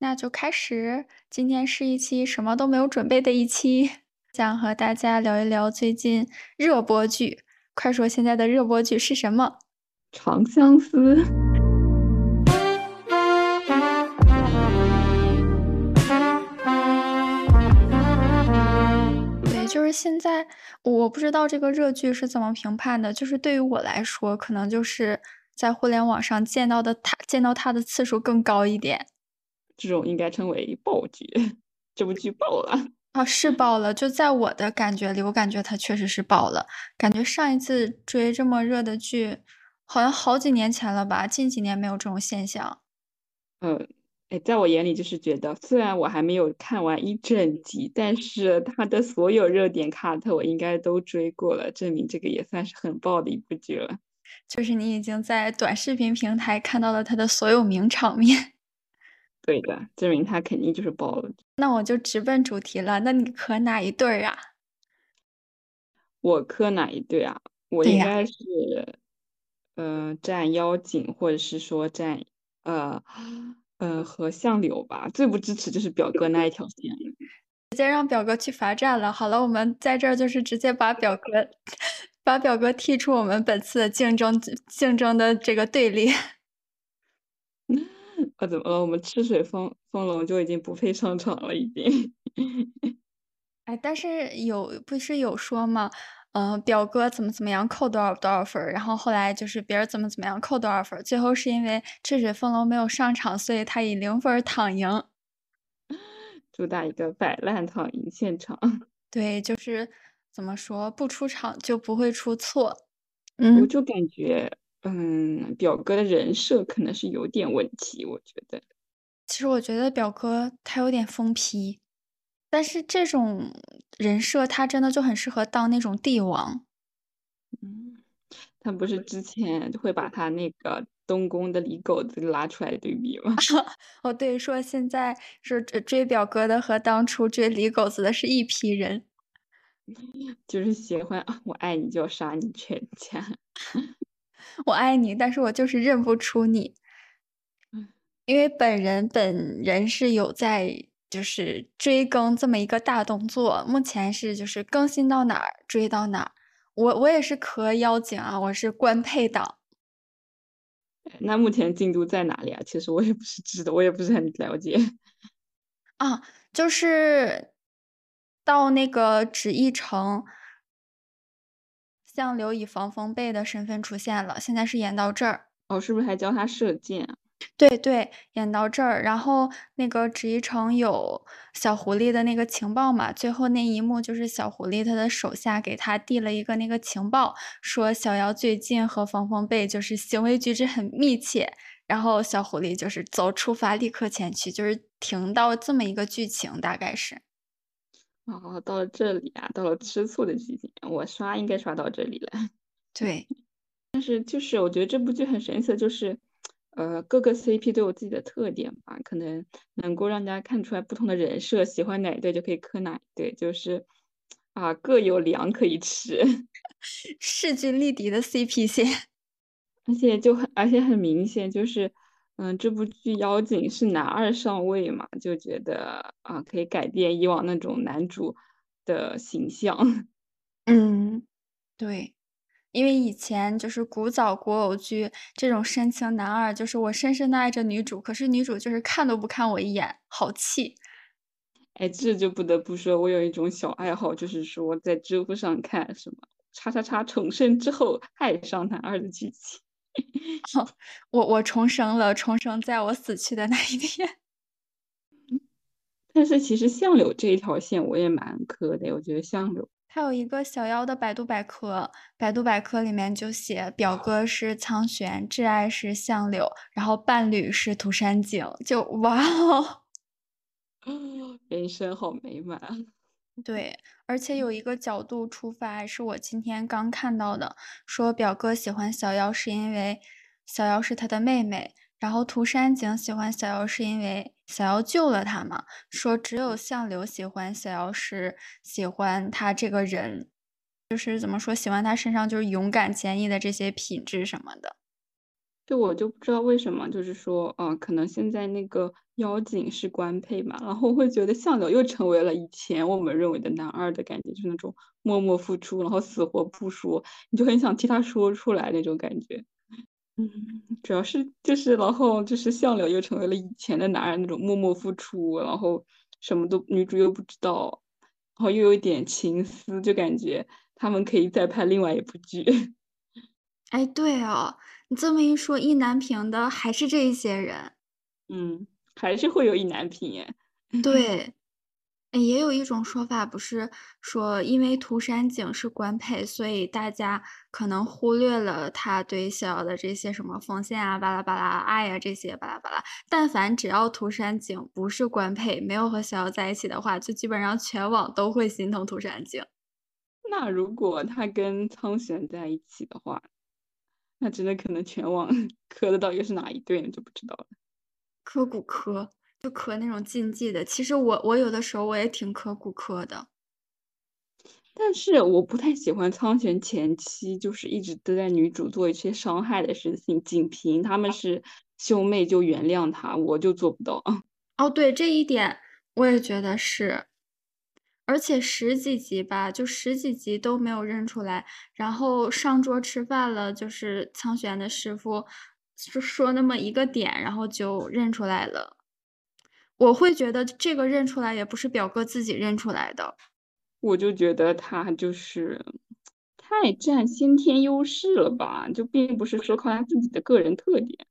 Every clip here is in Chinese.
那就开始。今天是一期什么都没有准备的一期，想和大家聊一聊最近热播剧。快说现在的热播剧是什么？长相思。对，就是现在，我不知道这个热剧是怎么评判的。就是对于我来说，可能就是在互联网上见到的他，见到他的次数更高一点。这种应该称为爆剧，这部剧爆了啊，是爆了。就在我的感觉里，我感觉它确实是爆了。感觉上一次追这么热的剧，好像好几年前了吧？近几年没有这种现象。嗯，哎，在我眼里就是觉得，虽然我还没有看完一整集，但是它的所有热点 cut 我应该都追过了，证明这个也算是很爆的一部剧了。就是你已经在短视频平台看到了它的所有名场面。对的，证明他肯定就是包了。那我就直奔主题了。那你磕哪一对儿啊？我磕哪一对啊？我应该是，呃，站妖精，或者是说站，呃，呃，和相柳吧。最不支持就是表哥那一条线，直接让表哥去罚站了。好了，我们在这儿就是直接把表哥，把表哥踢出我们本次的竞争竞争的这个队列。啊，怎么了？我们赤水风风龙就已经不配上场了，已经。哎，但是有不是有说吗？嗯，表哥怎么怎么样扣多少多少分然后后来就是别人怎么怎么样扣多少分最后是因为赤水风龙没有上场，所以他以零分躺赢。主打一个摆烂躺赢现场。对，就是怎么说，不出场就不会出错。嗯，我就感觉。嗯，表哥的人设可能是有点问题，我觉得。其实我觉得表哥他有点疯批，但是这种人设他真的就很适合当那种帝王。嗯，他不是之前会把他那个东宫的李狗子拉出来对比吗？哦，对，说现在是追表哥的和当初追李狗子的是一批人，就是喜欢我爱你就要杀你全家。我爱你，但是我就是认不出你，嗯因为本人本人是有在就是追更这么一个大动作，目前是就是更新到哪儿追到哪儿。我我也是磕妖精啊，我是官配党。那目前进度在哪里啊？其实我也不是知道，我也不是很了解。啊，就是到那个纸一城。相柳以防风被的身份出现了，现在是演到这儿哦，是不是还教他射箭？对对，演到这儿，然后那个纸一城有小狐狸的那个情报嘛？最后那一幕就是小狐狸他的手下给他递了一个那个情报，说小妖最近和防风被就是行为举止很密切，然后小狐狸就是走出发立刻前去，就是停到这么一个剧情，大概是。哦，到了这里啊，到了吃醋的季节，我刷应该刷到这里了。对，但是就是我觉得这部剧很神奇的就是，呃，各个 CP 都有自己的特点吧，可能能够让大家看出来不同的人设，喜欢哪一对就可以磕哪一对，就是啊，各有粮可以吃，势均力敌的 CP 线，而且就很而且很明显就是。嗯，这部剧妖精是男二上位嘛，就觉得啊，可以改变以往那种男主的形象。嗯，对，因为以前就是古早古偶剧这种深情男二，就是我深深的爱着女主，可是女主就是看都不看我一眼，好气。哎，这就不得不说，我有一种小爱好，就是说在知乎上看什么“叉叉叉重生之后爱上男二”的剧情。我我重生了，重生在我死去的那一天。但是其实相柳这一条线我也蛮磕的，我觉得相柳他有一个小妖的百度百科，百度百科里面就写表哥是苍玄，挚爱是相柳，然后伴侣是涂山璟，就哇哦，人生好美满。对，而且有一个角度出发，是我今天刚看到的，说表哥喜欢小夭是因为小夭是他的妹妹，然后涂山璟喜欢小夭是因为小夭救了他嘛。说只有相柳喜欢小夭是喜欢他这个人，就是怎么说，喜欢他身上就是勇敢坚毅的这些品质什么的。就，我就不知道为什么，就是说，呃，可能现在那个妖精是官配嘛，然后会觉得相柳又成为了以前我们认为的男二的感觉，就是那种默默付出，然后死活不说，你就很想替他说出来那种感觉。嗯，主要是就是然后就是相柳又成为了以前的男二那种默默付出，然后什么都女主又不知道，然后又有一点情思，就感觉他们可以再拍另外一部剧。哎，对哦，你这么一说，意难平的还是这一些人。嗯，还是会有意难平耶。对，哎也有一种说法，不是说因为涂山璟是官配，所以大家可能忽略了他对逍遥的这些什么奉献啊、巴拉巴拉爱呀这些巴拉巴拉。但凡只要涂山璟不是官配，没有和逍遥在一起的话，就基本上全网都会心疼涂山璟。那如果他跟苍玄在一起的话，那真的可能全网 磕的到底是哪一对呢？就不知道了。磕骨磕，就磕那种禁忌的。其实我我有的时候我也挺磕骨磕的。但是我不太喜欢苍玄前期，就是一直都在女主做一些伤害的事情。仅凭他们是兄妹就原谅他，我就做不到。哦，对这一点我也觉得是。而且十几集吧，就十几集都没有认出来，然后上桌吃饭了，就是苍玄的师傅就说那么一个点，然后就认出来了。我会觉得这个认出来也不是表哥自己认出来的。我就觉得他就是太占先天优势了吧，就并不是说靠他自己的个人特点。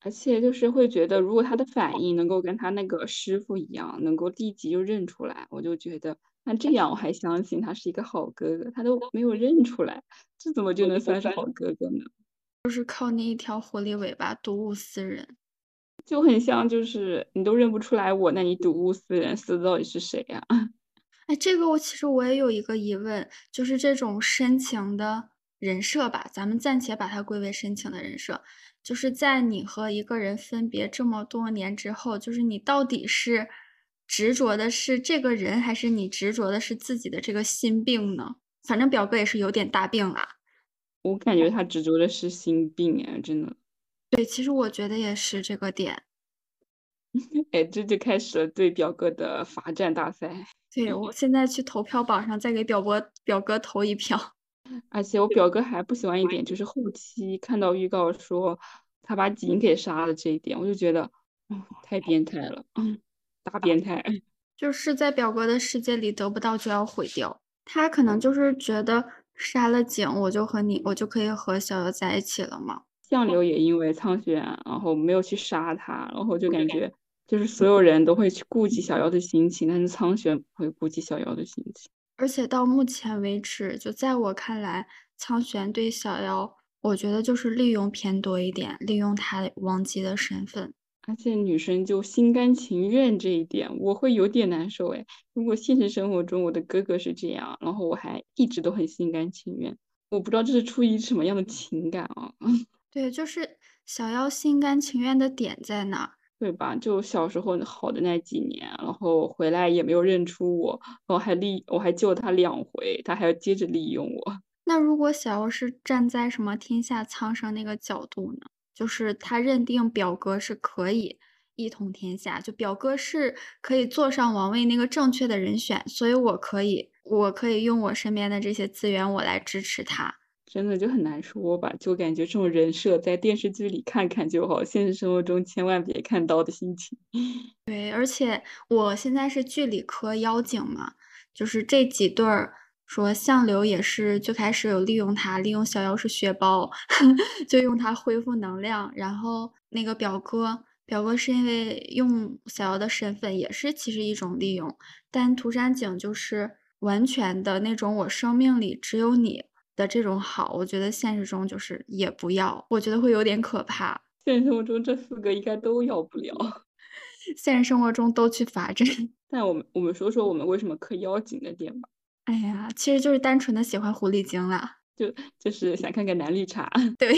而且就是会觉得，如果他的反应能够跟他那个师傅一样，能够立即就认出来，我就觉得那这样我还相信他是一个好哥哥。他都没有认出来，这怎么就能算是好哥哥呢？就是靠那一条狐狸尾巴睹物思人，就很像，就是你都认不出来我，那你睹物思人，思的到底是谁呀？哎，这个我其实我也有一个疑问，就是这种深情的人设吧，咱们暂且把它归为深情的人设。就是在你和一个人分别这么多年之后，就是你到底是执着的是这个人，还是你执着的是自己的这个心病呢？反正表哥也是有点大病啊。我感觉他执着的是心病哎，真的。对，其实我觉得也是这个点。哎，这就开始了对表哥的罚站大赛。对，我现在去投票榜上再给表哥表哥投一票。而且我表哥还不喜欢一点，就是后期看到预告说他把景给杀了这一点，我就觉得，嗯，太变态了，嗯，大变态。就是在表哥的世界里得不到就要毁掉，他可能就是觉得杀了景，我就和你，我就可以和小瑶在一起了嘛。相柳也因为苍玄，然后没有去杀他，然后就感觉就是所有人都会去顾及小妖的心情，但是苍玄不会顾及小妖的心情。而且到目前为止，就在我看来，苍玄对小夭，我觉得就是利用偏多一点，利用他王姬的身份。而且女生就心甘情愿这一点，我会有点难受哎。如果现实生活中我的哥哥是这样，然后我还一直都很心甘情愿，我不知道这是出于什么样的情感啊？对，就是小妖心甘情愿的点在哪？对吧？就小时候好的那几年，然后回来也没有认出我，然后还利我还救他两回，他还要接着利用我。那如果小妖是站在什么天下苍生那个角度呢？就是他认定表哥是可以一统天下，就表哥是可以坐上王位那个正确的人选，所以我可以，我可以用我身边的这些资源，我来支持他。真的就很难说吧，就感觉这种人设在电视剧里看看就好，现实生活中千万别看到的心情。对，而且我现在是剧里磕妖精嘛，就是这几对儿说相柳也是最开始有利用他，利用小妖是血包，就用他恢复能量。然后那个表哥，表哥是因为用小妖的身份，也是其实一种利用。但涂山璟就是完全的那种，我生命里只有你。的这种好，我觉得现实中就是也不要，我觉得会有点可怕。现实生活中这四个应该都要不了，现实生活中都去罚站。但我们我们说说我们为什么磕妖精的点吧。哎呀，其实就是单纯的喜欢狐狸精啦，就就是想看看男绿茶。对，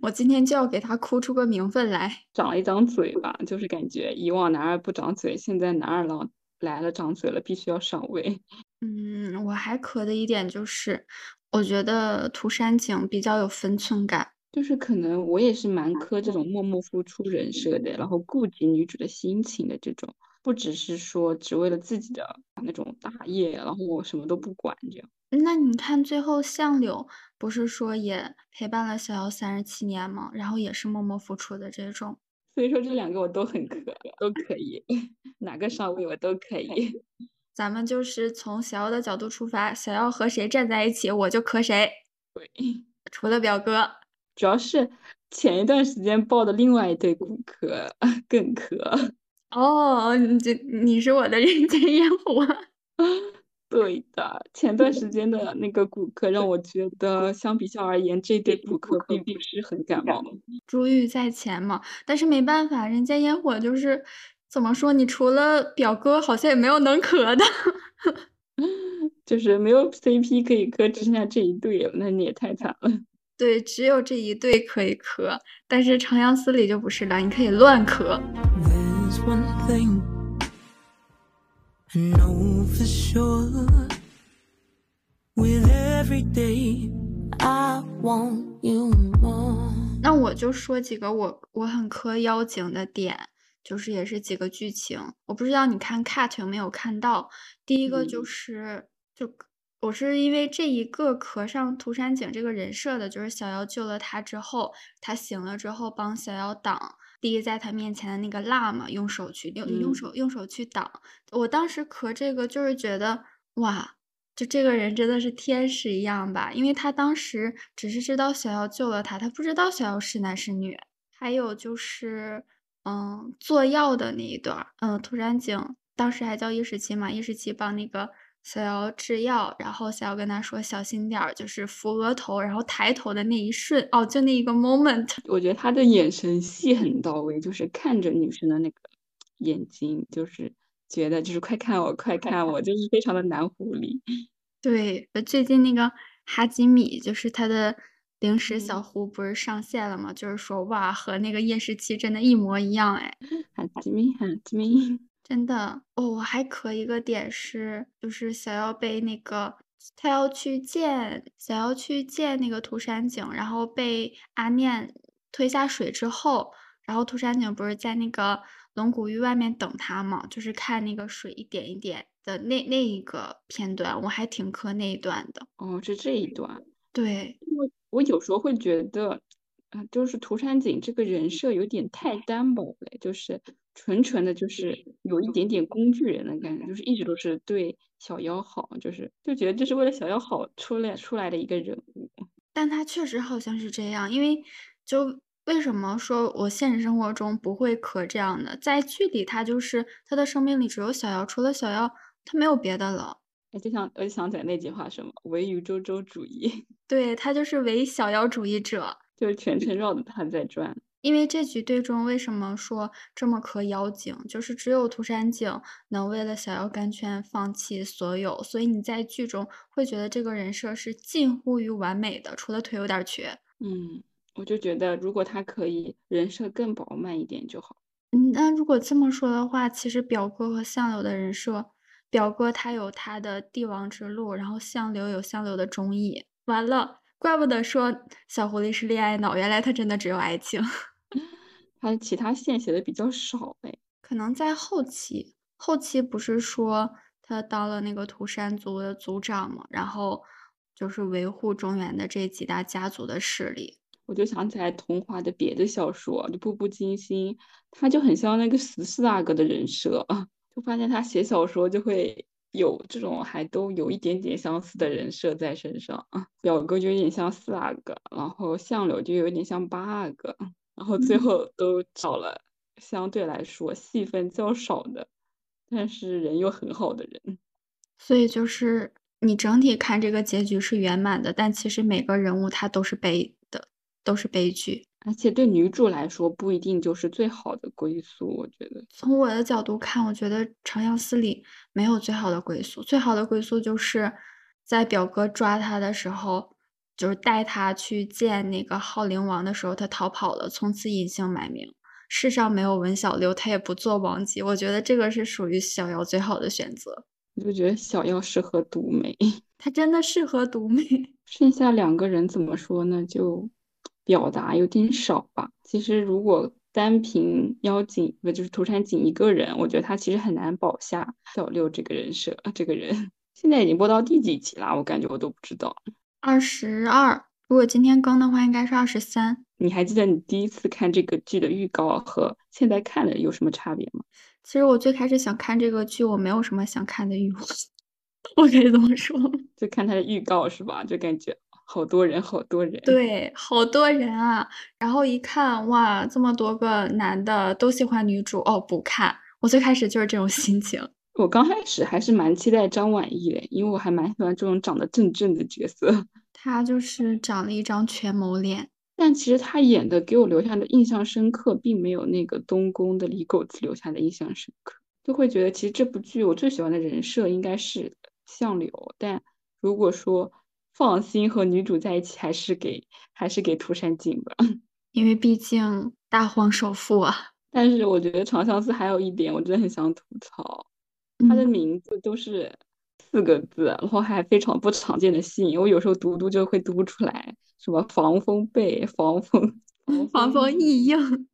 我今天就要给他哭出个名分来。长了一张嘴吧，就是感觉以往男二不长嘴，现在男二郎来了长嘴了，必须要上位。嗯，我还磕的一点就是，我觉得涂山璟比较有分寸感。就是可能我也是蛮磕这种默默付出人设的，然后顾及女主的心情的这种，不只是说只为了自己的那种大业，然后我什么都不管这样。那你看最后相柳不是说也陪伴了小瑶三十七年吗？然后也是默默付出的这种。所以说这两个我都很磕，都可以，哪个上位我都可以。咱们就是从小瑶的角度出发，想要和谁站在一起，我就磕谁。对，除了表哥。主要是前一段时间爆的另外一对骨科更磕哦，你这你是我的人间烟火，对的，前段时间的那个骨科让我觉得相比较而言，这对骨科并不是很感冒。珠玉在前嘛，但是没办法，人间烟火就是怎么说，你除了表哥，好像也没有能磕的，就是没有 CP 可以磕，只剩下这一对了，那你也太惨了。对，只有这一对可以磕，但是长相思里就不是了，你可以乱磕。那我就说几个我我很磕妖精的点，就是也是几个剧情，我不知道你看 cut 有没有看到。第一个就是就。我是因为这一个磕上涂山璟这个人设的，就是小妖救了他之后，他醒了之后帮小妖挡第一在他面前的那个蜡嘛，用手去用用手用手去挡。我当时磕这个就是觉得哇，就这个人真的是天使一样吧，因为他当时只是知道小妖救了他，他不知道小妖是男是女。还有就是嗯做药的那一段，嗯涂山璟当时还叫叶时七嘛，叶时七帮那个。小瑶制药，然后小瑶跟他说小心点儿，就是扶额头，然后抬头的那一瞬，哦，就那一个 moment，我觉得他的眼神戏很到位，就是看着女生的那个眼睛，就是觉得就是快看我，快看我，就是非常的男狐狸。对，最近那个哈基米，就是他的零食小胡不是上线了吗？就是说哇，和那个夜视器真的一模一样，哎，哈基米，哈基米。真的哦，我还可一个点是，就是想要被那个他要去见，想要去见那个涂山璟，然后被阿念推下水之后，然后涂山璟不是在那个龙骨玉外面等他嘛，就是看那个水一点一点的那那一个片段，我还挺磕那一段的。哦，是这一段。对，我我有时候会觉得，啊，就是涂山璟这个人设有点太单薄了，就是。纯纯的，就是有一点点工具人的感觉，就是一直都是对小妖好，就是就觉得这是为了小妖好出来出来的一个人物。但他确实好像是这样，因为就为什么说我现实生活中不会磕这样的，在剧里他就是他的生命里只有小妖，除了小妖他没有别的了。哎，就想我就想起来那句话，什么唯余周周主义，对他就是唯小妖主义者，就是全程绕着他在转。因为这局对中为什么说这么磕妖精，就是只有涂山璟能为了小妖甘泉放弃所有，所以你在剧中会觉得这个人设是近乎于完美的，除了腿有点瘸。嗯，我就觉得如果他可以人设更饱满一点就好。嗯，那如果这么说的话，其实表哥和相柳的人设，表哥他有他的帝王之路，然后相柳有相柳的忠义。完了，怪不得说小狐狸是恋爱脑，原来他真的只有爱情。他其他线写的比较少哎，可能在后期，后期不是说他当了那个涂山族的族长嘛，然后就是维护中原的这几大家族的势力。我就想起来童话的别的小说，就《步步惊心》，他就很像那个十四阿哥的人设啊，就发现他写小说就会有这种还都有一点点相似的人设在身上啊。表哥就有点像四阿哥，然后相柳就有点像八阿哥。然后最后都找了相对来说戏份较少的，但是人又很好的人，所以就是你整体看这个结局是圆满的，但其实每个人物他都是悲的，都是悲剧，而且对女主来说不一定就是最好的归宿。我觉得从我的角度看，我觉得长相思里没有最好的归宿，最好的归宿就是在表哥抓他的时候。就是带他去见那个浩灵王的时候，他逃跑了，从此隐姓埋名。世上没有文小六，他也不做王姬。我觉得这个是属于小瑶最好的选择。我就觉得小妖适合独美，他真的适合独美。剩下两个人怎么说呢？就表达有点少吧。其实如果单凭妖精不就是涂山璟一个人，我觉得他其实很难保下小六这个人设。这个人现在已经播到第几集了？我感觉我都不知道。二十二，如果今天更的话，应该是二十三。你还记得你第一次看这个剧的预告和现在看的有什么差别吗？其实我最开始想看这个剧，我没有什么想看的欲望。我可以这么说，就看它的预告是吧？就感觉好多人，好多人。对，好多人啊！然后一看，哇，这么多个男的都喜欢女主，哦，不看。我最开始就是这种心情。我刚开始还是蛮期待张晚意的，因为我还蛮喜欢这种长得正正的角色。他就是长了一张权谋脸。但其实他演的给我留下的印象深刻，并没有那个东宫的李狗子留下的印象深刻，就会觉得其实这部剧我最喜欢的人设应该是相柳，但如果说放心和女主在一起，还是给还是给涂山璟吧，因为毕竟大荒首富啊。但是我觉得《长相思》还有一点我真的很想吐槽，他的名字都是四个字，然后还非常不常见的姓，我有时候读读就会读不出来。什么防风被、防风、防风异应，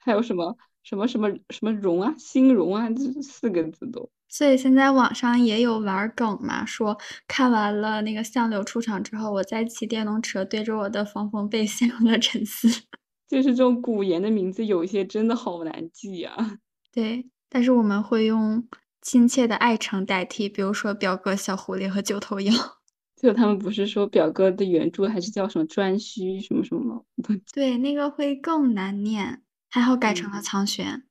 还有什么什么什么什么荣啊、新荣啊，这四个字都。所以现在网上也有玩梗嘛，说看完了那个相柳出场之后，我在骑电动车对着我的防风被陷入了沉思。就是这种古言的名字，有一些真的好难记呀。对，但是我们会用亲切的爱称代替，比如说表哥小狐狸和九头妖。就他们不是说表哥的原著还是叫什么颛顼什么什么吗？对，那个会更难念，还好改成了苍玄。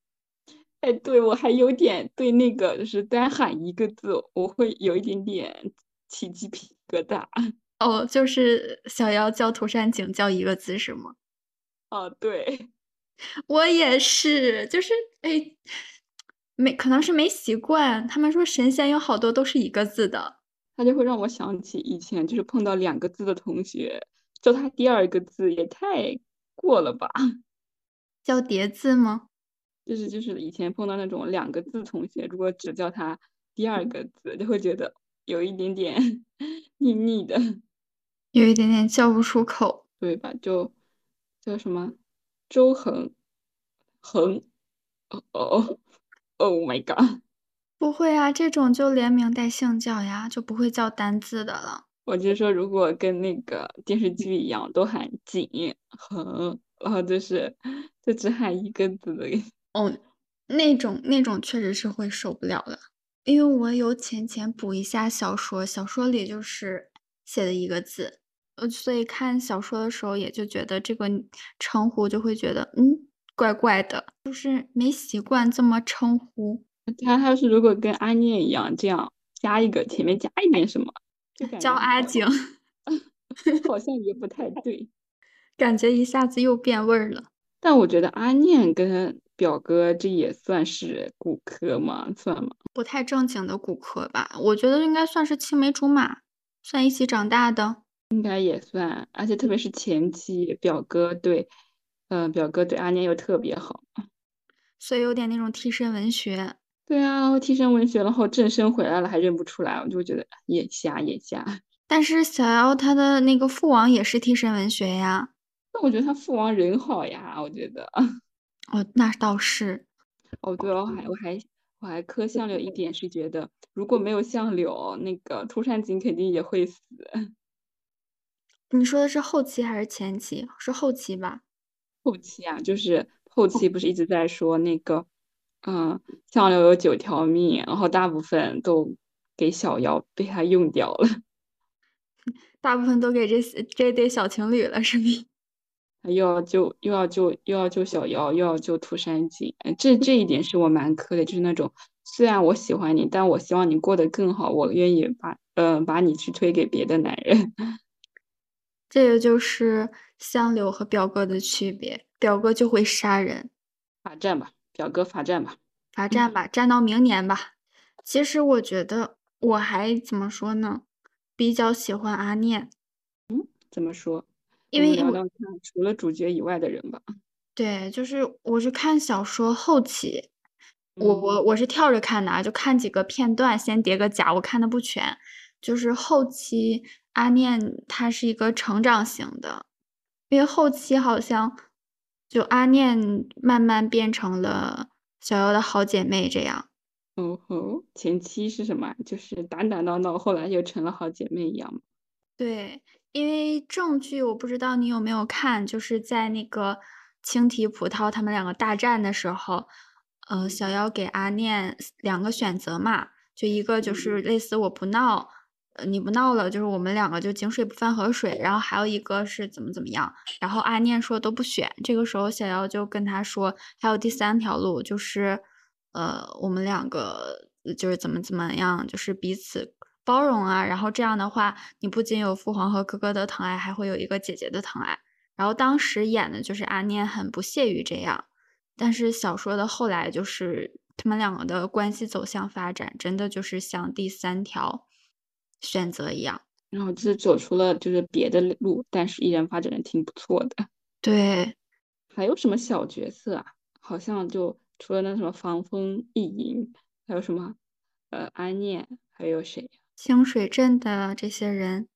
哎，对我还有点对那个就是单喊一个字，我会有一点点起鸡皮疙瘩。哦，就是小妖叫涂山璟叫一个字是吗？哦，对，我也是，就是哎，没可能是没习惯。他们说神仙有好多都是一个字的。他就会让我想起以前就是碰到两个字的同学，叫他第二个字也太过了吧？叫叠字吗？就是就是以前碰到那种两个字同学，如果只叫他第二个字，就会觉得有一点点 腻腻的，有一点点叫不出口，对吧？就叫什么周恒恒，哦哦，Oh my god！不会啊，这种就连名带姓叫呀，就不会叫单字的了。我就说，如果跟那个电视剧一样，都喊景恒，然后就是就只喊一个字的。哦，那种那种确实是会受不了的，因为我有浅浅补一下小说，小说里就是写的一个字，呃，所以看小说的时候也就觉得这个称呼就会觉得嗯怪怪的，就是没习惯这么称呼。他他是如果跟阿念一样，这样加一个前面加一点什么，就叫阿景 好像也不太对，感觉一下子又变味儿了。但我觉得阿念跟表哥这也算是骨科吗？算吗？不太正经的骨科吧，我觉得应该算是青梅竹马，算一起长大的，应该也算。而且特别是前期，表哥对，嗯，表哥对阿念又特别好，所以有点那种替身文学。对啊，替身文学，然后正身回来了还认不出来，我就觉得眼瞎眼瞎。但是小妖他的那个父王也是替身文学呀。那我觉得他父王人好呀，我觉得。哦，那倒是。哦，对我，还我还我还磕相柳一点是觉得，如果没有相柳，那个涂山璟肯定也会死。你说的是后期还是前期？是后期吧？后期啊，就是后期不是一直在说那个。嗯，相柳有九条命，然后大部分都给小妖被他用掉了，大部分都给这这对小情侣了，是吗？又要救又要救又要救小妖，又要救涂山璟，这这一点是我蛮磕的，就是那种虽然我喜欢你，但我希望你过得更好，我愿意把嗯把你去推给别的男人。这个就是相柳和表哥的区别，表哥就会杀人，罚站吧。表哥罚站吧，罚站吧，站到明年吧。其实我觉得我还怎么说呢？比较喜欢阿念。嗯，怎么说？因为聊聊看，除了主角以外的人吧。对，就是我是看小说后期，我嗯我我是跳着看的啊，就看几个片段，先叠个甲，我看的不全。就是后期阿念她是一个成长型的，因为后期好像就阿念慢慢变成了小妖的好姐妹这样。哦吼，前期是什么？就是打打闹闹，后来又成了好姐妹一样吗？对，因为正剧我不知道你有没有看，就是在那个青提葡萄他们两个大战的时候，呃，小妖给阿念两个选择嘛，就一个就是类似我不闹，呃，你不闹了，就是我们两个就井水不犯河水，然后还有一个是怎么怎么样，然后阿念说都不选，这个时候小妖就跟他说，还有第三条路，就是呃，我们两个就是怎么怎么样，就是彼此。包容啊，然后这样的话，你不仅有父皇和哥哥的疼爱，还会有一个姐姐的疼爱。然后当时演的就是阿念很不屑于这样，但是小说的后来就是他们两个的关系走向发展，真的就是像第三条选择一样。然后就是走出了就是别的路，但是依然发展的挺不错的。对，还有什么小角色啊？好像就除了那什么防风意淫，还有什么呃安念，还有谁？清水镇的这些人，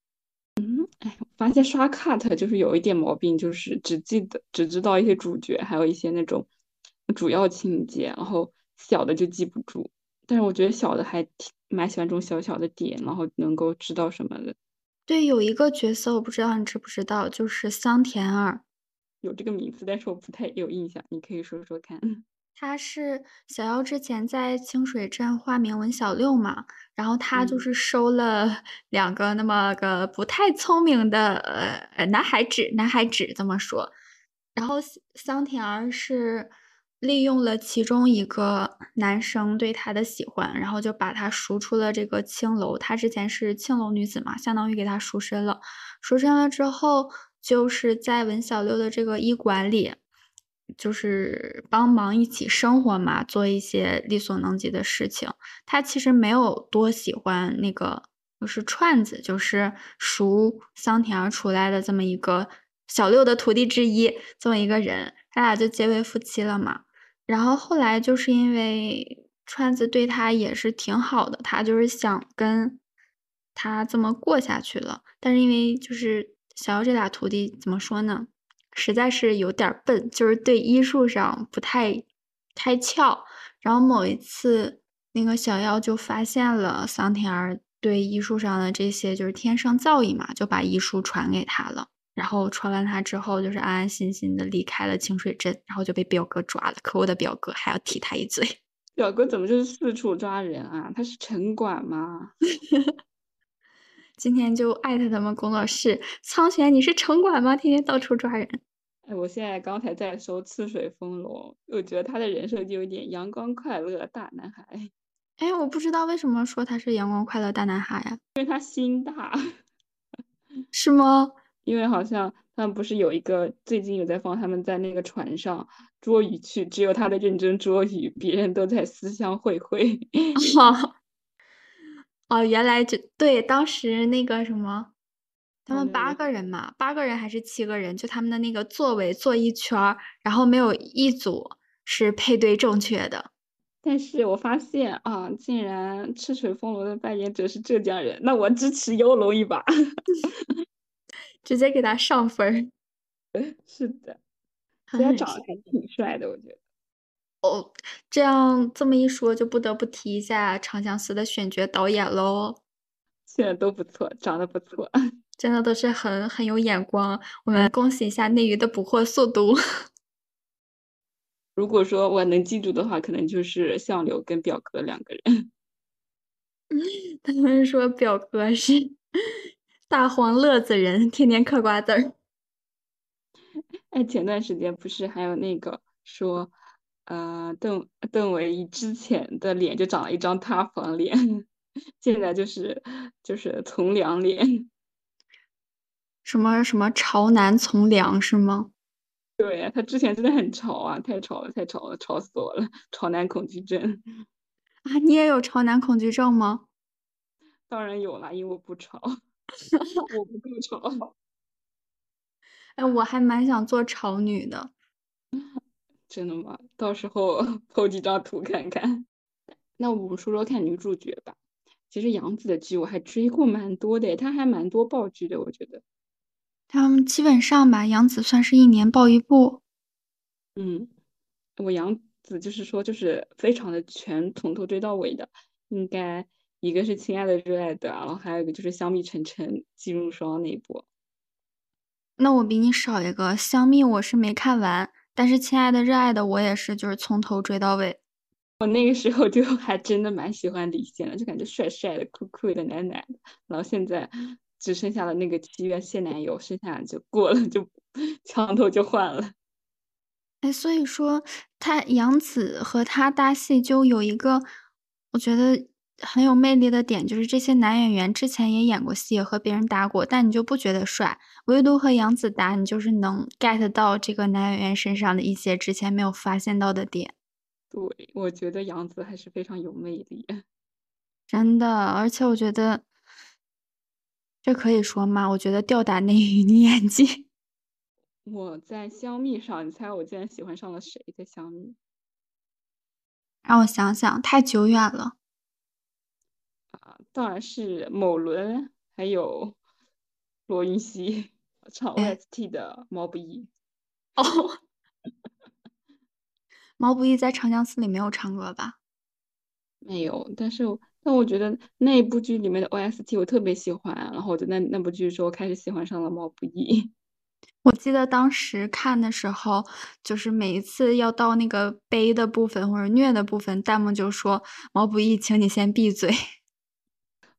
嗯，哎，我发现刷 cut 就是有一点毛病，就是只记得只知道一些主角，还有一些那种主要情节，然后小的就记不住。但是我觉得小的还挺蛮喜欢这种小小的点，然后能够知道什么的。对，有一个角色我不知道你知不知道，就是桑田儿。有这个名字，但是我不太有印象，你可以说说看。他是小夭之前在清水镇化名文小六嘛，然后他就嗯是收了 两个那么个不太聪明的呃男孩子，男孩子这么说，然后桑田儿是利用了其中一个男生对他的喜欢，然后就把他赎出了这个青楼。他之前是青楼女子嘛，相当于给他赎身了。赎身了之后，就是在文小六的这个医馆里。就是帮忙一起生活嘛，做一些力所能及的事情。他其实没有多喜欢那个，就是串子，就是赎桑田而出来的这么一个小六的徒弟之一，这么一个人，他俩就结为夫妻了嘛。然后后来就是因为串子对他也是挺好的，他就是想跟他这么过下去了。但是因为就是小妖这俩徒弟怎么说呢？实在是有点笨，就是对医术上不太开窍。然后某一次，那个小妖就发现了桑田儿对医术上的这些就是天生造诣嘛，就把医术传给他了。然后传完他之后，就是安安心心的离开了清水镇，然后就被表哥抓了。可我的表哥还要踢他一嘴。表哥怎么就是四处抓人啊？他是城管吗？今天就艾特他们工作室，苍玄，你是城管吗？天天到处抓人。哎，我现在刚才在搜《赤水风龙》，我觉得他的人设就有点阳光快乐大男孩。哎，我不知道为什么说他是阳光快乐大男孩呀？因为他心大。是吗？因为好像他们不是有一个最近有在放他们在那个船上捉鱼去，只有他在认真捉鱼，别人都在思乡会会。哦，哦，原来就对，当时那个什么，他们八个人嘛，八个人还是七个人，就他们的那个座位坐一圈儿，然后没有一组是配对正确的。但是我发现啊，竟然赤水风龙的扮演者是浙江人，那我支持妖龙一把。直接给他上分儿。是的，他长得还挺帅的，我觉得。哦，这样这么一说，就不得不提一下《长相思》的选角导演喽。现在都不错，长得不错，真的都是很很有眼光。我们恭喜一下内娱的捕获速度。如果说我能记住的话，可能就是相柳跟表哥两个人。他们说表哥是大黄乐子人，天天嗑瓜子儿。哎，前段时间不是还有那个说，呃，邓邓唯仪之前的脸就长了一张塌房脸，现在就是就是从良脸。什么什么潮男从良是吗？对他之前真的很潮啊，太潮了，太潮了，潮死我了！潮男恐惧症啊，你也有潮男恐惧症吗？当然有啦，因为我不潮，我不够潮。哎，我还蛮想做潮女的。真的吗？到时候 po 几张图看看。那我们说说看女主角吧。其实杨紫的剧我还追过蛮多的，她还蛮多爆剧的，我觉得。他们基本上吧，杨紫算是一年爆一部。嗯，我杨紫就是说，就是非常的全，从头追到尾的。应该一个是《亲爱的热爱的》，然后还有一个就是《香蜜沉沉烬如霜》那一部。那我比你少一个，《香蜜》我是没看完，但是《亲爱的热爱的》我也是，就是从头追到尾。我那个时候就 还真的蛮喜欢李现的，就感觉帅帅的、酷酷的、奶奶的。然后现在只剩下了那个七月现男友，剩下就过了，就 枪头就换了。哎，所以说他杨紫和他搭戏就有一个我觉得很有魅力的点，就是这些男演员之前也演过戏，和别人搭过，但你就不觉得帅，唯独和杨紫搭，你就是能 get 到这个男演员身上的一些之前没有发现到的点。对，我觉得杨紫还是非常有魅力。真的，而且我觉得这可以说吗？我觉得吊打内娱女演技。我在香蜜上，你猜我竟然喜欢上了谁在香蜜？让我想想，太久远了。啊，当然是某伦，还有罗云熙唱 OST 的毛不易。哦。毛不易在《长相思》里没有唱歌吧？没有，但是但我觉得那部剧里面的 OST 我特别喜欢，然后我就那那部剧时候开始喜欢上了毛不易。我记得当时看的时候，就是每一次要到那个悲的部分或者虐的部分，弹幕就说：“毛不易，请你先闭嘴。”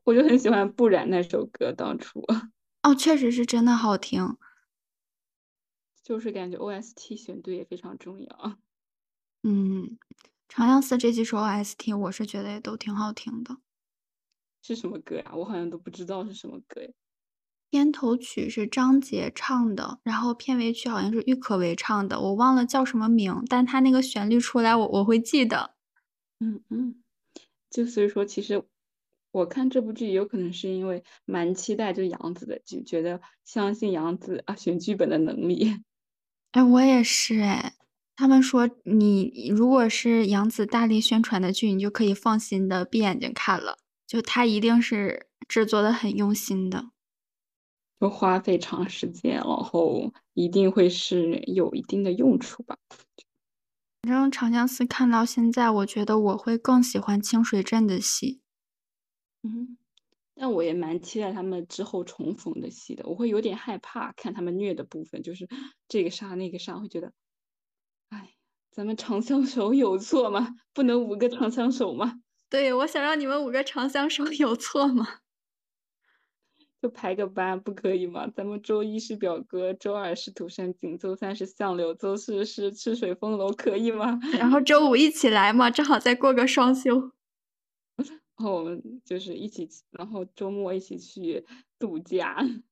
我就很喜欢《不染》那首歌，当初。哦，确实是真的好听。就是感觉 OST 选对也非常重要。嗯，长相思这几首 OST 我是觉得也都挺好听的。是什么歌呀？我好像都不知道是什么歌。片头曲是张杰唱的，然后片尾曲好像是郁可唯唱的，我忘了叫什么名，但他那个旋律出来我我会记得。嗯嗯，就所以说，其实我看这部剧有可能是因为蛮期待就杨紫的剧，觉得相信杨紫啊选剧本的能力。哎，我也是哎。他们说你如果是杨紫大力宣传的剧，你就可以放心的闭眼睛看了，就他一定是制作的很用心的，就花费长时间，然后一定会是有一定的用处吧。反正《长相思》看到现在，我觉得我会更喜欢清水镇的戏。嗯，但我也蛮期待他们之后重逢的戏的，我会有点害怕看他们虐的部分，就是这个杀那个杀，会觉得。哎，咱们长相守有错吗？不能五个长相守吗？对，我想让你们五个长相守有错吗？就排个班不可以吗？咱们周一是表哥，周二是涂山璟，周三是相柳，周四是赤水风楼，可以吗？然后周五一起来嘛，正好再过个双休。然后我们就是一起，然后周末一起去度假。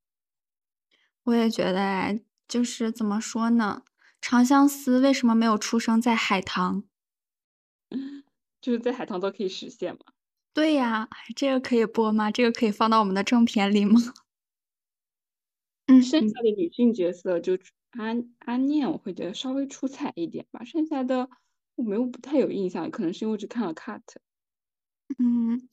我也觉得哎，就是怎么说呢？长相思为什么没有出生在海棠？就是在海棠都可以实现吗？对呀，这个可以播吗？这个可以放到我们的正片里吗？嗯，剩下的女性角色就安安念，我会觉得稍微出彩一点吧。剩下的我没有不太有印象，可能是因为只看了 cut。嗯，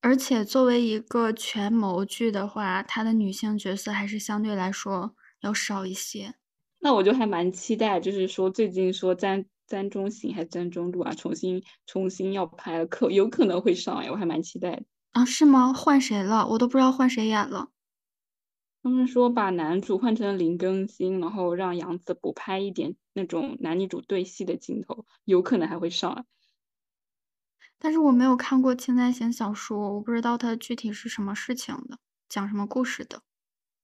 而且作为一个权谋剧的话，它的女性角色还是相对来说要少一些。那我就还蛮期待，就是说最近说詹詹中行还是詹中路啊，重新重新要拍了，可有可能会上哎，我还蛮期待啊，是吗？换谁了？我都不知道换谁演了。他们说把男主换成林更新，然后让杨紫补拍一点那种男女主对戏的镜头，有可能还会上。但是我没有看过《青簪行》小说，我不知道它具体是什么事情的，讲什么故事的。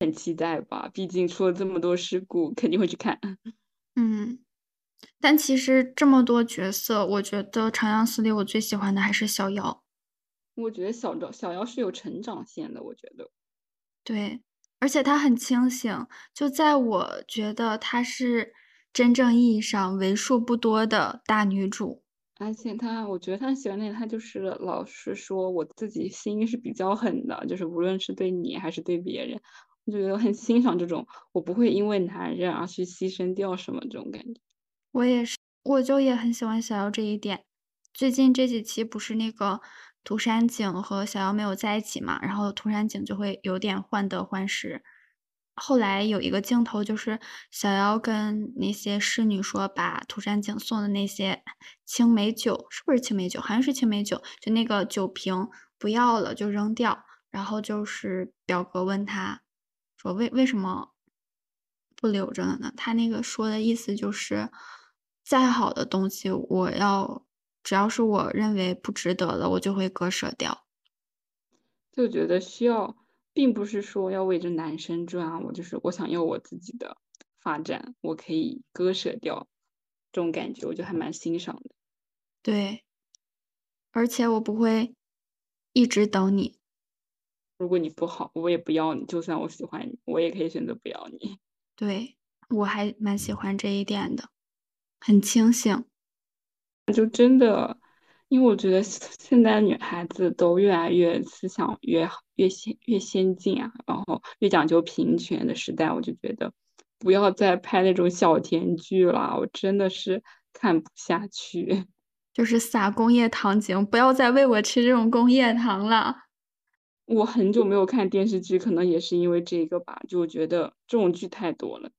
很期待吧，毕竟出了这么多事故，肯定会去看。嗯，但其实这么多角色，我觉得《长相思》里我最喜欢的还是小瑶。我觉得小赵小瑶是有成长线的，我觉得。对，而且她很清醒，就在我觉得她是真正意义上为数不多的大女主。而且他，我觉得他喜欢那他就是老是说我自己心是比较狠的，就是无论是对你还是对别人。我就觉得很欣赏这种，我不会因为男人而去牺牲掉什么这种感觉。我也是。我就也很喜欢小妖这一点。最近这几期不是那个涂山璟和小妖没有在一起嘛，然后涂山璟就会有点患得患失。后来有一个镜头就是小妖跟那些侍女说，把涂山璟送的那些青梅酒，是不是青梅酒？好像是青梅酒，就那个酒瓶不要了，就扔掉。然后就是表哥问他说为为什么不留着了呢？他那个说的意思就是，再好的东西，我要只要是我认为不值得的，我就会割舍掉。就觉得需要，并不是说要为着男生转，我就是我想要我自己的发展，我可以割舍掉这种感觉，我就还蛮欣赏的。对，而且我不会一直等你。如果你不好，我也不要你。就算我喜欢你，我也可以选择不要你。对，我还蛮喜欢这一点的，很清醒。就真的，因为我觉得现在女孩子都越来越思想越越先越先进啊，然后越讲究平权的时代，我就觉得不要再拍那种小甜剧了，我真的是看不下去。就是撒工业糖精，不要再喂我吃这种工业糖了。我很久没有看电视剧，可能也是因为这个吧，就觉得这种剧太多了。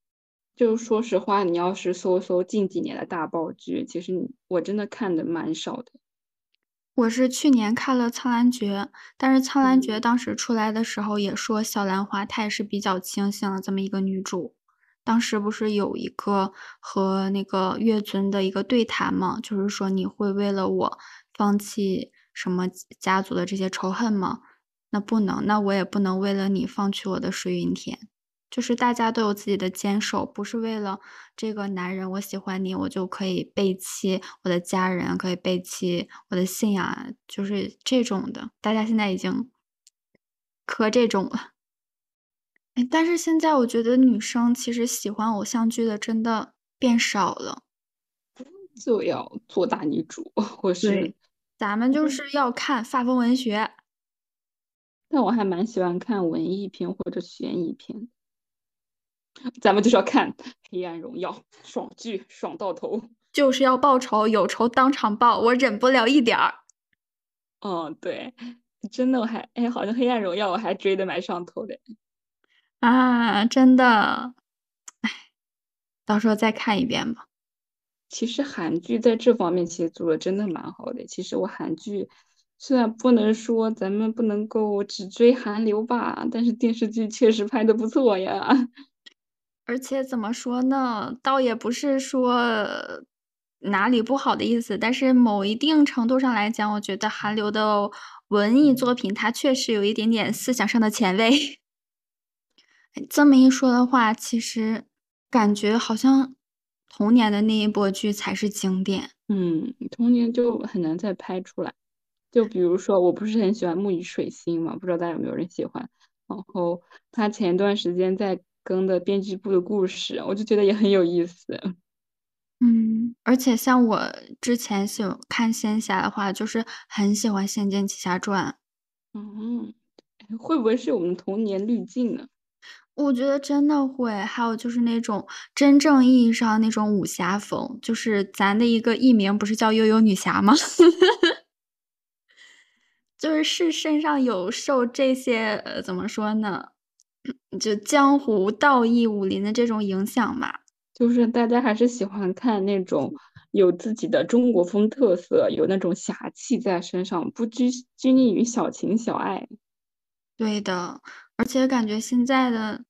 就说实话，你要是搜搜近几年的大爆剧，其实我真的看的蛮少的。我是去年看了《苍兰诀》，但是《苍兰诀》当时出来的时候也说小兰花她也是比较清醒的这么一个女主。当时不是有一个和那个月尊的一个对谈吗？就是说你会为了我放弃什么家族的这些仇恨吗？那不能，那我也不能为了你放弃我的水云田。就是大家都有自己的坚守，不是为了这个男人，我喜欢你，我就可以背弃我的家人，可以背弃我的信仰，就是这种的。大家现在已经磕这种了。哎，但是现在我觉得女生其实喜欢偶像剧的真的变少了，就要做大女主，或是咱们就是要看发疯文学。但我还蛮喜欢看文艺片或者悬疑片，咱们就是要看《黑暗荣耀》，爽剧，爽到头，就是要报仇，有仇当场报，我忍不了一点儿。嗯，对，真的，我还哎，好像《黑暗荣耀》我还追的蛮上头的。啊，真的，哎，到时候再看一遍吧。其实韩剧在这方面其实做的真的蛮好的。其实我韩剧。虽然不能说咱们不能够只追韩流吧，但是电视剧确实拍的不错呀。而且怎么说呢，倒也不是说哪里不好的意思，但是某一定程度上来讲，我觉得韩流的文艺作品它确实有一点点思想上的前卫。这么一说的话，其实感觉好像童年的那一波剧才是经典。嗯，童年就很难再拍出来。就比如说，我不是很喜欢木鱼水星嘛，不知道大家有没有人喜欢。然后他前段时间在更的编辑部的故事，我就觉得也很有意思。嗯，而且像我之前喜看仙侠的话，就是很喜欢《仙剑奇侠传》。嗯，会不会是我们童年滤镜呢？我觉得真的会。还有就是那种真正意义上那种武侠风，就是咱的一个艺名不是叫悠悠女侠吗？就是是身上有受这些呃怎么说呢，就江湖道义武林的这种影响嘛。就是大家还是喜欢看那种有自己的中国风特色，有那种侠气在身上，不拘拘泥于小情小爱。对的，而且感觉现在的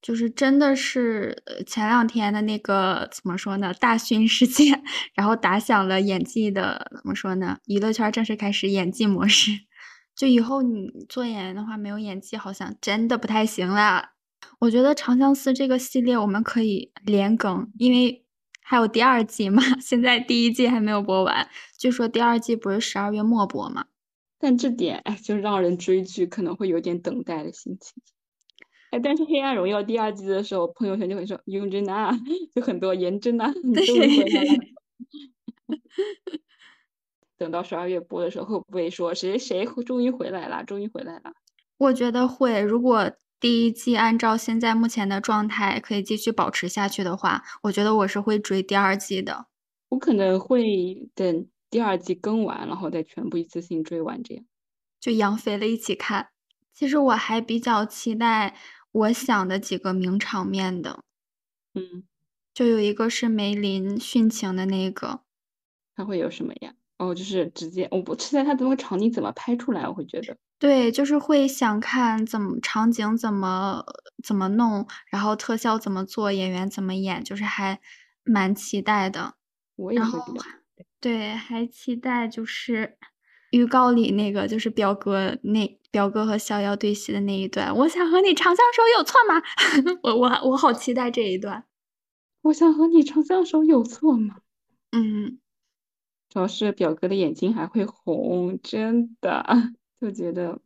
就是真的是前两天的那个怎么说呢，大勋事件，然后打响了演技的怎么说呢，娱乐圈正式开始演技模式。就以后你做演员的话，没有演技好像真的不太行了。我觉得《长相思》这个系列我们可以连更，因为还有第二季嘛。现在第一季还没有播完，据说第二季不是十二月末播吗？但这点哎，就让人追剧可能会有点等待的心情。哎，但是《黑暗荣耀》第二季的时候，朋友圈就会说雍真啊，就很多颜真啊，你终于回来了。等到十二月播的时候，会不会说谁谁终于回来了？终于回来了？我觉得会。如果第一季按照现在目前的状态可以继续保持下去的话，我觉得我是会追第二季的。我可能会等第二季更完，然后再全部一次性追完，这样就养肥了一起看。其实我还比较期待我想的几个名场面的，嗯，就有一个是梅林殉情的那个，它会有什么呀？哦，就是直接我不期待它这个场景怎么拍出来，我会觉得对，就是会想看怎么场景怎么怎么弄，然后特效怎么做，演员怎么演，就是还蛮期待的。我也然后会比较对，还期待就是预告里那个就是表哥那表哥和逍遥对戏的那一段，我想和你长相守有错吗？我我我好期待这一段。我想和你长相守有错吗？嗯，主要是表哥的眼睛还会红，真的 就觉得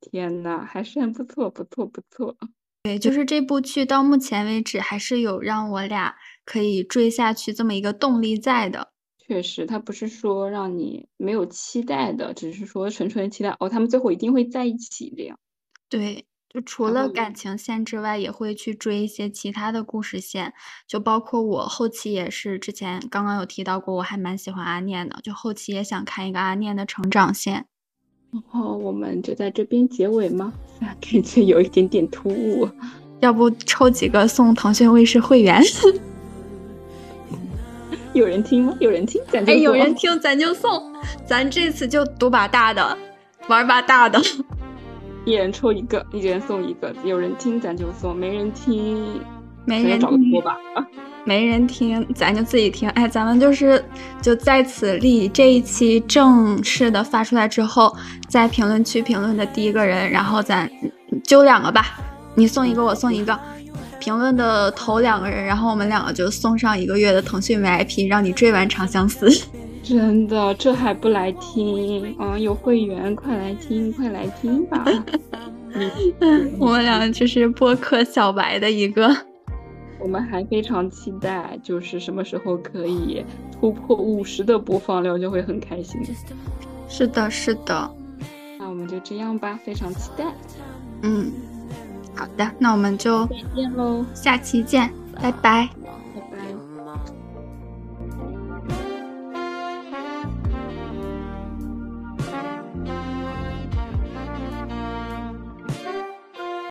天呐，还是很不错，不错，不错。对，就是这部剧到目前为止还是有让我俩可以追下去这么一个动力在的。确实，他不是说让你没有期待的，只是说纯纯期待哦，他们最后一定会在一起这样。对，就除了感情线之外，也会去追一些其他的故事线，就包括我后期也是之前刚刚有提到过，我还蛮喜欢阿念的，就后期也想看一个阿念的成长线。然后我们就在这边结尾吗？啊，感觉有一点点突兀。要不抽几个送腾讯卫视会员？有人听吗？有人听，咱就哎，有人听咱就送，咱这次就赌把大的，玩把大的。一人抽一个，一人送一个。有人听咱就送，没人听没人找个听托吧。啊，没人听，咱就自己听。哎，咱们就是就在此立这一期正式的发出来之后，在评论区评论的第一个人，然后咱揪两个吧，你送一个，我送一个。评论的头两个人，然后我们两个就送上一个月的腾讯 VIP，让你追完《长相思》。真的，这还不来听？啊，有会员，快来听，快来听吧。我们两个就是播客小白的一个。我们还非常期待，就是什么时候可以突破五十的播放量，就会很开心。是的，是的，那我们就这样吧，非常期待，嗯，好的，那我们就再见喽。下期见，拜拜。